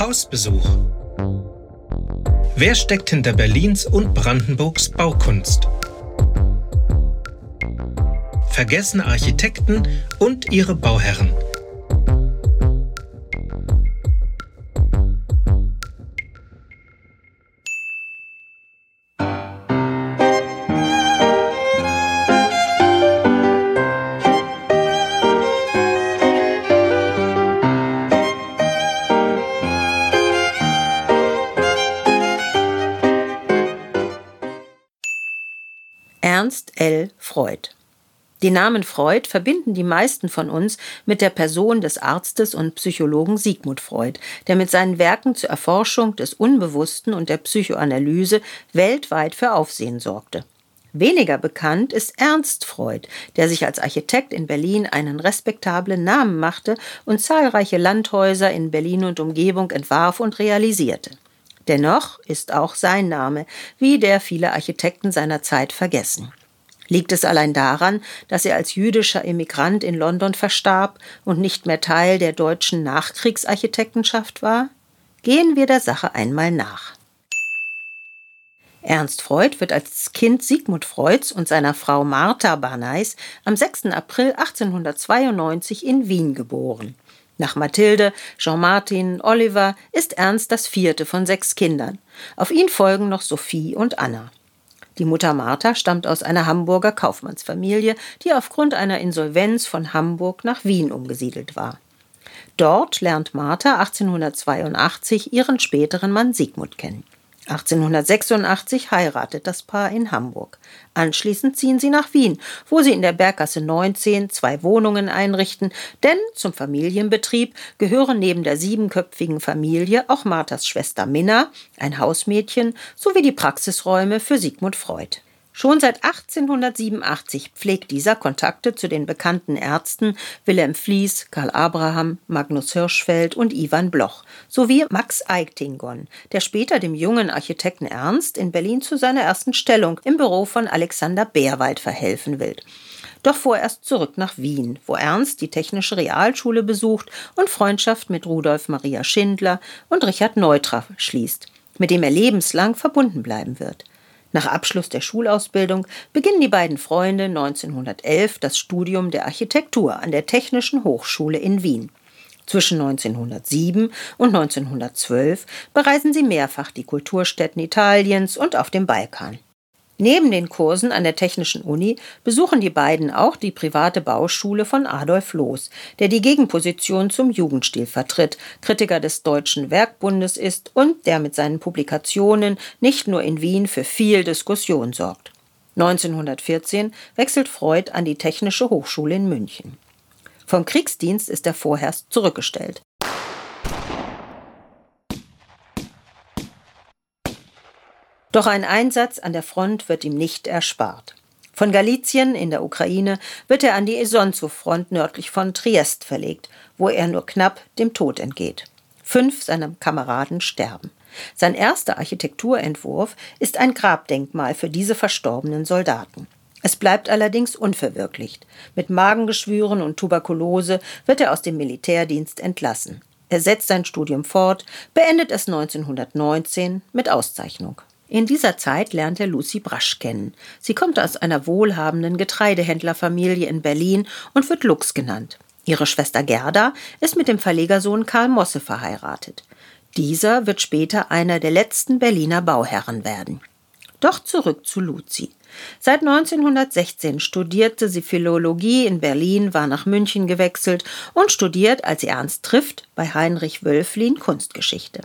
Hausbesuch. Wer steckt hinter Berlins und Brandenburgs Baukunst? Vergessene Architekten und ihre Bauherren. Ernst L. Freud. Den Namen Freud verbinden die meisten von uns mit der Person des Arztes und Psychologen Sigmund Freud, der mit seinen Werken zur Erforschung des Unbewussten und der Psychoanalyse weltweit für Aufsehen sorgte. Weniger bekannt ist Ernst Freud, der sich als Architekt in Berlin einen respektablen Namen machte und zahlreiche Landhäuser in Berlin und Umgebung entwarf und realisierte. Dennoch ist auch sein Name, wie der viele Architekten seiner Zeit vergessen. Liegt es allein daran, dass er als jüdischer Emigrant in London verstarb und nicht mehr Teil der deutschen Nachkriegsarchitektenschaft war? Gehen wir der Sache einmal nach. Ernst Freud wird als Kind Sigmund Freuds und seiner Frau Martha Barneis am 6. April 1892 in Wien geboren. Nach Mathilde, Jean-Martin, Oliver ist Ernst das vierte von sechs Kindern. Auf ihn folgen noch Sophie und Anna. Die Mutter Martha stammt aus einer Hamburger Kaufmannsfamilie, die aufgrund einer Insolvenz von Hamburg nach Wien umgesiedelt war. Dort lernt Martha 1882 ihren späteren Mann Sigmund kennen. 1886 heiratet das Paar in Hamburg. Anschließend ziehen sie nach Wien, wo sie in der Berggasse 19 zwei Wohnungen einrichten, denn zum Familienbetrieb gehören neben der siebenköpfigen Familie auch Marthas Schwester Minna, ein Hausmädchen, sowie die Praxisräume für Sigmund Freud. Schon seit 1887 pflegt dieser Kontakte zu den bekannten Ärzten Wilhelm Flies, Karl Abraham, Magnus Hirschfeld und Ivan Bloch sowie Max Eichtingon, der später dem jungen Architekten Ernst in Berlin zu seiner ersten Stellung im Büro von Alexander Bärwald verhelfen will. Doch vorerst zurück nach Wien, wo Ernst die Technische Realschule besucht und Freundschaft mit Rudolf Maria Schindler und Richard Neutra schließt, mit dem er lebenslang verbunden bleiben wird. Nach Abschluss der Schulausbildung beginnen die beiden Freunde 1911 das Studium der Architektur an der Technischen Hochschule in Wien. Zwischen 1907 und 1912 bereisen sie mehrfach die Kulturstätten Italiens und auf dem Balkan. Neben den Kursen an der Technischen Uni besuchen die beiden auch die private Bauschule von Adolf Loos, der die Gegenposition zum Jugendstil vertritt, Kritiker des Deutschen Werkbundes ist und der mit seinen Publikationen nicht nur in Wien für viel Diskussion sorgt. 1914 wechselt Freud an die Technische Hochschule in München. Vom Kriegsdienst ist er vorerst zurückgestellt. Doch ein Einsatz an der Front wird ihm nicht erspart. Von Galizien in der Ukraine wird er an die Isonzo-Front nördlich von Triest verlegt, wo er nur knapp dem Tod entgeht. Fünf seiner Kameraden sterben. Sein erster Architekturentwurf ist ein Grabdenkmal für diese verstorbenen Soldaten. Es bleibt allerdings unverwirklicht. Mit Magengeschwüren und Tuberkulose wird er aus dem Militärdienst entlassen. Er setzt sein Studium fort, beendet es 1919 mit Auszeichnung. In dieser Zeit lernt er Lucy Brasch kennen. Sie kommt aus einer wohlhabenden Getreidehändlerfamilie in Berlin und wird Lux genannt. Ihre Schwester Gerda ist mit dem Verlegersohn Karl Mosse verheiratet. Dieser wird später einer der letzten Berliner Bauherren werden. Doch zurück zu Lucy. Seit 1916 studierte sie Philologie in Berlin, war nach München gewechselt und studiert, als sie Ernst trifft, bei Heinrich Wölflin Kunstgeschichte.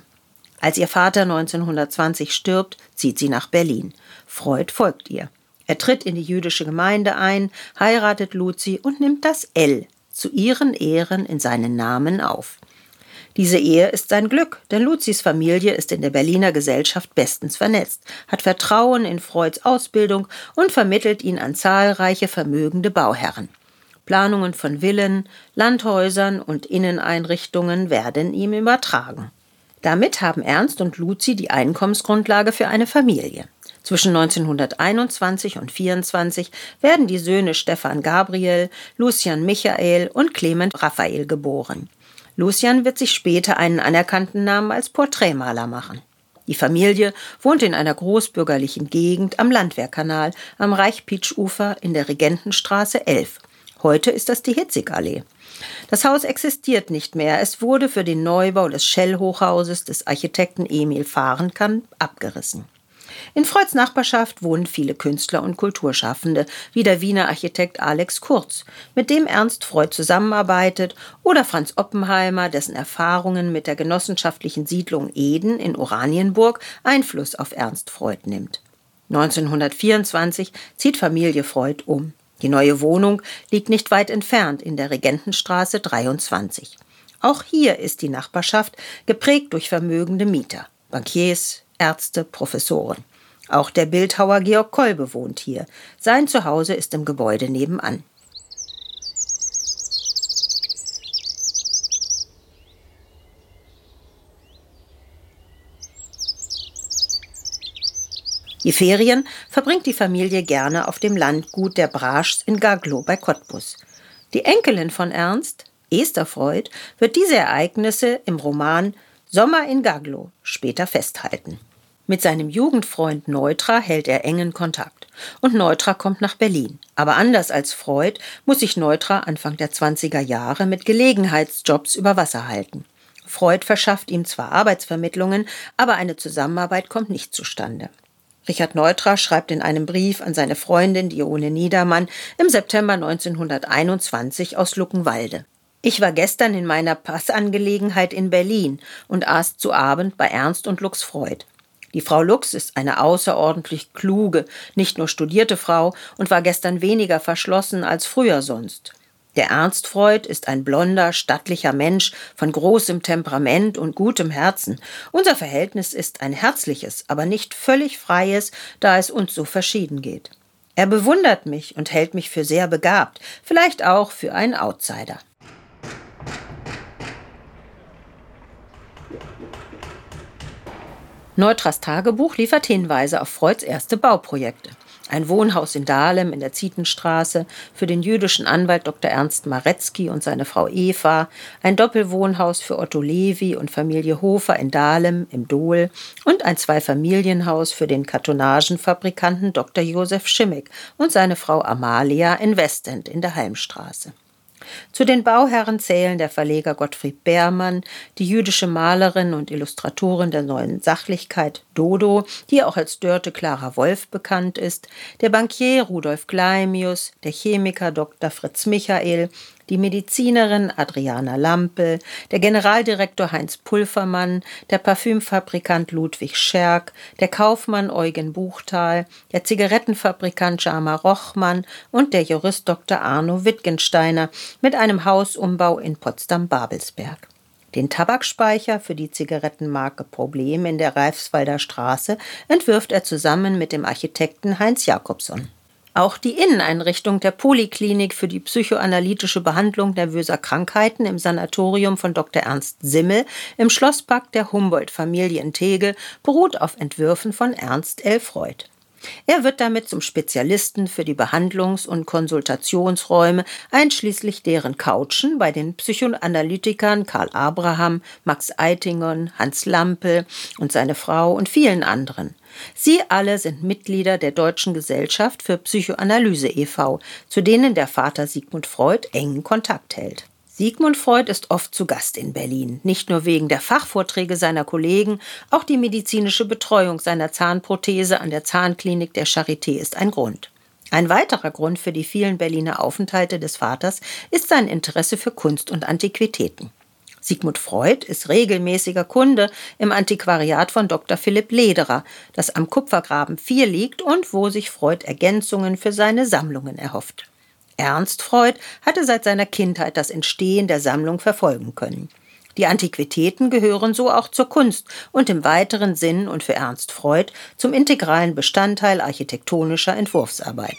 Als ihr Vater 1920 stirbt, zieht sie nach Berlin. Freud folgt ihr. Er tritt in die jüdische Gemeinde ein, heiratet Luzi und nimmt das L zu ihren Ehren in seinen Namen auf. Diese Ehe ist sein Glück, denn Luzis Familie ist in der Berliner Gesellschaft bestens vernetzt, hat Vertrauen in Freuds Ausbildung und vermittelt ihn an zahlreiche vermögende Bauherren. Planungen von Villen, Landhäusern und Inneneinrichtungen werden ihm übertragen. Damit haben Ernst und Luzi die Einkommensgrundlage für eine Familie. Zwischen 1921 und 1924 werden die Söhne Stefan Gabriel, Lucian Michael und Clement Raphael geboren. Lucian wird sich später einen anerkannten Namen als Porträtmaler machen. Die Familie wohnt in einer großbürgerlichen Gegend am Landwehrkanal am Reichpitsch-Ufer in der Regentenstraße 11. Heute ist das die Hitzigallee. Das Haus existiert nicht mehr. Es wurde für den Neubau des Shell-Hochhauses des Architekten Emil Fahrenkamp abgerissen. In Freuds Nachbarschaft wohnen viele Künstler und Kulturschaffende, wie der Wiener Architekt Alex Kurz, mit dem Ernst Freud zusammenarbeitet, oder Franz Oppenheimer, dessen Erfahrungen mit der genossenschaftlichen Siedlung Eden in Oranienburg Einfluss auf Ernst Freud nimmt. 1924 zieht Familie Freud um. Die neue Wohnung liegt nicht weit entfernt in der Regentenstraße 23. Auch hier ist die Nachbarschaft geprägt durch vermögende Mieter, Bankiers, Ärzte, Professoren. Auch der Bildhauer Georg Kolbe wohnt hier. Sein Zuhause ist im Gebäude nebenan. Die Ferien verbringt die Familie gerne auf dem Landgut der Braschs in Gaglow bei Cottbus. Die Enkelin von Ernst, Esther Freud, wird diese Ereignisse im Roman Sommer in Gaglow später festhalten. Mit seinem Jugendfreund Neutra hält er engen Kontakt. Und Neutra kommt nach Berlin. Aber anders als Freud muss sich Neutra Anfang der 20er Jahre mit Gelegenheitsjobs über Wasser halten. Freud verschafft ihm zwar Arbeitsvermittlungen, aber eine Zusammenarbeit kommt nicht zustande. Richard Neutra schreibt in einem Brief an seine Freundin Dione Niedermann im September 1921 aus Luckenwalde. Ich war gestern in meiner Passangelegenheit in Berlin und aß zu Abend bei Ernst und Lux Freud. Die Frau Lux ist eine außerordentlich kluge, nicht nur studierte Frau und war gestern weniger verschlossen als früher sonst. Der Ernst Freud ist ein blonder, stattlicher Mensch von großem Temperament und gutem Herzen. Unser Verhältnis ist ein herzliches, aber nicht völlig freies, da es uns so verschieden geht. Er bewundert mich und hält mich für sehr begabt, vielleicht auch für einen Outsider. Neutras Tagebuch liefert Hinweise auf Freuds erste Bauprojekte ein Wohnhaus in Dahlem in der Zietenstraße für den jüdischen Anwalt Dr. Ernst Maretzky und seine Frau Eva, ein Doppelwohnhaus für Otto Levi und Familie Hofer in Dahlem im Dohl und ein Zweifamilienhaus für den Kartonagenfabrikanten Dr. Josef Schimmick und seine Frau Amalia in Westend in der Heimstraße. Zu den Bauherren zählen der Verleger Gottfried Beermann, die jüdische Malerin und Illustratorin der neuen Sachlichkeit Dodo, die auch als Dörte Clara Wolf bekannt ist, der Bankier Rudolf Gleimius, der Chemiker Dr. Fritz Michael, die Medizinerin Adriana Lampel, der Generaldirektor Heinz Pulvermann, der Parfümfabrikant Ludwig Scherk, der Kaufmann Eugen Buchtal, der Zigarettenfabrikant Jama Rochmann und der Jurist Dr. Arno Wittgensteiner mit einem Hausumbau in Potsdam-Babelsberg. Den Tabakspeicher für die Zigarettenmarke Problem in der Reifswalder Straße entwirft er zusammen mit dem Architekten Heinz Jakobson. Auch die Inneneinrichtung der Poliklinik für die psychoanalytische Behandlung nervöser Krankheiten im Sanatorium von Dr. Ernst Simmel im Schlosspark der Humboldt-Familie in Tegel beruht auf Entwürfen von Ernst L. Freud. Er wird damit zum Spezialisten für die Behandlungs- und Konsultationsräume, einschließlich deren Couchen bei den Psychoanalytikern Karl Abraham, Max Eitingon, Hans Lampel und seine Frau und vielen anderen. Sie alle sind Mitglieder der Deutschen Gesellschaft für Psychoanalyse e.V., zu denen der Vater Sigmund Freud engen Kontakt hält. Sigmund Freud ist oft zu Gast in Berlin, nicht nur wegen der Fachvorträge seiner Kollegen, auch die medizinische Betreuung seiner Zahnprothese an der Zahnklinik der Charité ist ein Grund. Ein weiterer Grund für die vielen Berliner Aufenthalte des Vaters ist sein Interesse für Kunst und Antiquitäten. Sigmund Freud ist regelmäßiger Kunde im Antiquariat von Dr. Philipp Lederer, das am Kupfergraben 4 liegt und wo sich Freud Ergänzungen für seine Sammlungen erhofft. Ernst Freud hatte seit seiner Kindheit das Entstehen der Sammlung verfolgen können. Die Antiquitäten gehören so auch zur Kunst und im weiteren Sinn und für Ernst Freud zum integralen Bestandteil architektonischer Entwurfsarbeit.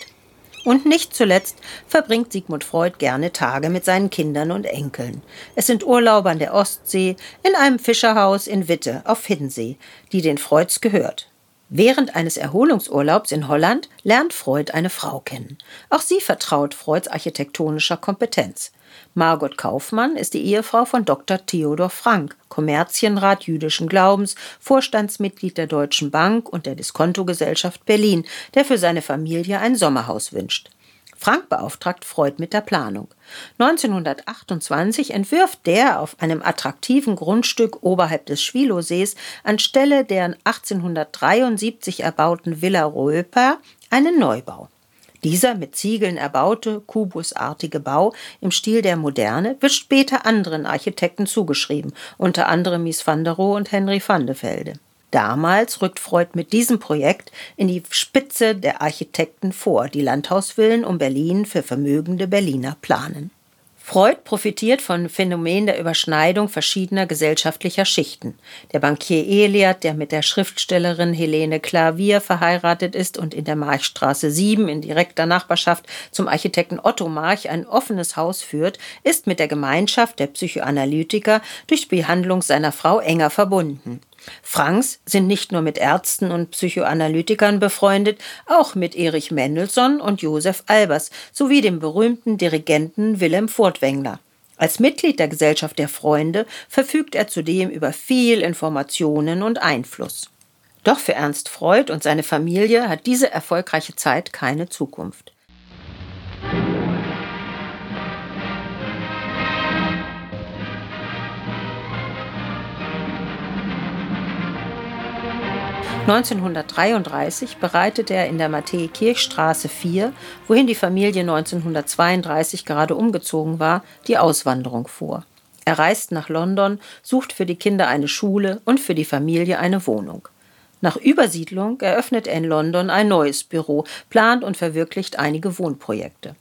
Und nicht zuletzt verbringt Sigmund Freud gerne Tage mit seinen Kindern und Enkeln. Es sind Urlauber an der Ostsee, in einem Fischerhaus in Witte auf Hiddensee, die den Freuds gehört. Während eines Erholungsurlaubs in Holland lernt Freud eine Frau kennen. Auch sie vertraut Freuds architektonischer Kompetenz. Margot Kaufmann ist die Ehefrau von Dr. Theodor Frank, Kommerzienrat jüdischen Glaubens, Vorstandsmitglied der Deutschen Bank und der Diskontogesellschaft Berlin, der für seine Familie ein Sommerhaus wünscht. Frank beauftragt Freud mit der Planung. 1928 entwirft der auf einem attraktiven Grundstück oberhalb des Schwilowsees anstelle der 1873 erbauten Villa Röper einen Neubau. Dieser mit Ziegeln erbaute, kubusartige Bau im Stil der Moderne wird später anderen Architekten zugeschrieben, unter anderem Mies van der Rohe und Henry van de Velde. Damals rückt Freud mit diesem Projekt in die Spitze der Architekten vor, die Landhausvillen um Berlin für vermögende Berliner planen. Freud profitiert von Phänomen der Überschneidung verschiedener gesellschaftlicher Schichten. Der Bankier Eliot, der mit der Schriftstellerin Helene Klavier verheiratet ist und in der Marchstraße 7 in direkter Nachbarschaft zum Architekten Otto March ein offenes Haus führt, ist mit der Gemeinschaft der Psychoanalytiker durch Behandlung seiner Frau enger verbunden. Franks sind nicht nur mit Ärzten und Psychoanalytikern befreundet, auch mit Erich Mendelssohn und Josef Albers sowie dem berühmten Dirigenten Wilhelm Furtwängler. Als Mitglied der Gesellschaft der Freunde verfügt er zudem über viel Informationen und Einfluss. Doch für Ernst Freud und seine Familie hat diese erfolgreiche Zeit keine Zukunft. 1933 bereitet er in der Matthäi-Kirchstraße 4, wohin die Familie 1932 gerade umgezogen war, die Auswanderung vor. Er reist nach London, sucht für die Kinder eine Schule und für die Familie eine Wohnung. Nach Übersiedlung eröffnet er in London ein neues Büro, plant und verwirklicht einige Wohnprojekte.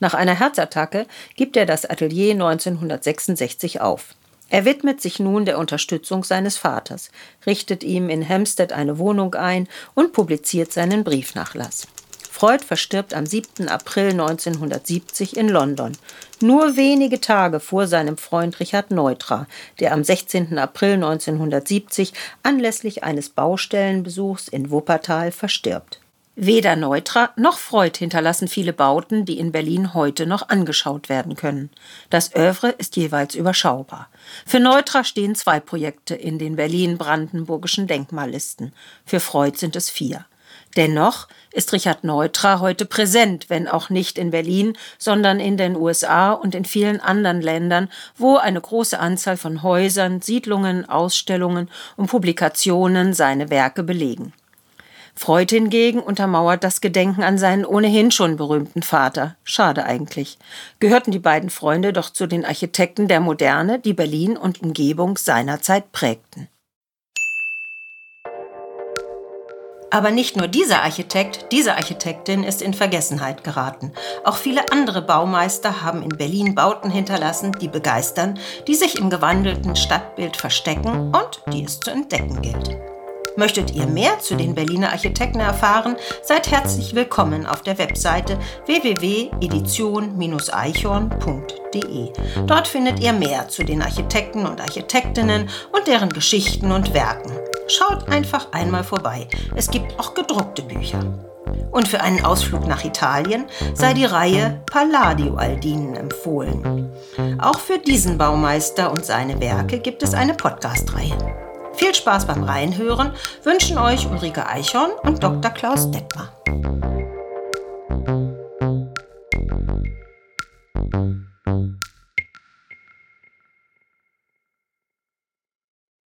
Nach einer Herzattacke gibt er das Atelier 1966 auf. Er widmet sich nun der Unterstützung seines Vaters, richtet ihm in Hampstead eine Wohnung ein und publiziert seinen Briefnachlass. Freud verstirbt am 7. April 1970 in London, nur wenige Tage vor seinem Freund Richard Neutra, der am 16. April 1970 anlässlich eines Baustellenbesuchs in Wuppertal verstirbt. Weder Neutra noch Freud hinterlassen viele Bauten, die in Berlin heute noch angeschaut werden können. Das Övre ist jeweils überschaubar. Für Neutra stehen zwei Projekte in den Berlin-Brandenburgischen Denkmallisten. Für Freud sind es vier. Dennoch ist Richard Neutra heute präsent, wenn auch nicht in Berlin, sondern in den USA und in vielen anderen Ländern, wo eine große Anzahl von Häusern, Siedlungen, Ausstellungen und Publikationen seine Werke belegen. Freud hingegen untermauert das Gedenken an seinen ohnehin schon berühmten Vater. Schade eigentlich. Gehörten die beiden Freunde doch zu den Architekten der Moderne, die Berlin und Umgebung seinerzeit prägten. Aber nicht nur dieser Architekt, diese Architektin ist in Vergessenheit geraten. Auch viele andere Baumeister haben in Berlin Bauten hinterlassen, die begeistern, die sich im gewandelten Stadtbild verstecken und die es zu entdecken gilt. Möchtet ihr mehr zu den Berliner Architekten erfahren, seid herzlich willkommen auf der Webseite www.edition-eichhorn.de. Dort findet ihr mehr zu den Architekten und Architektinnen und deren Geschichten und Werken. Schaut einfach einmal vorbei. Es gibt auch gedruckte Bücher. Und für einen Ausflug nach Italien sei die Reihe Palladio Aldinen empfohlen. Auch für diesen Baumeister und seine Werke gibt es eine Podcast-Reihe. Viel Spaß beim Reinhören wünschen euch Ulrike Eichhorn und Dr. Klaus Detmer.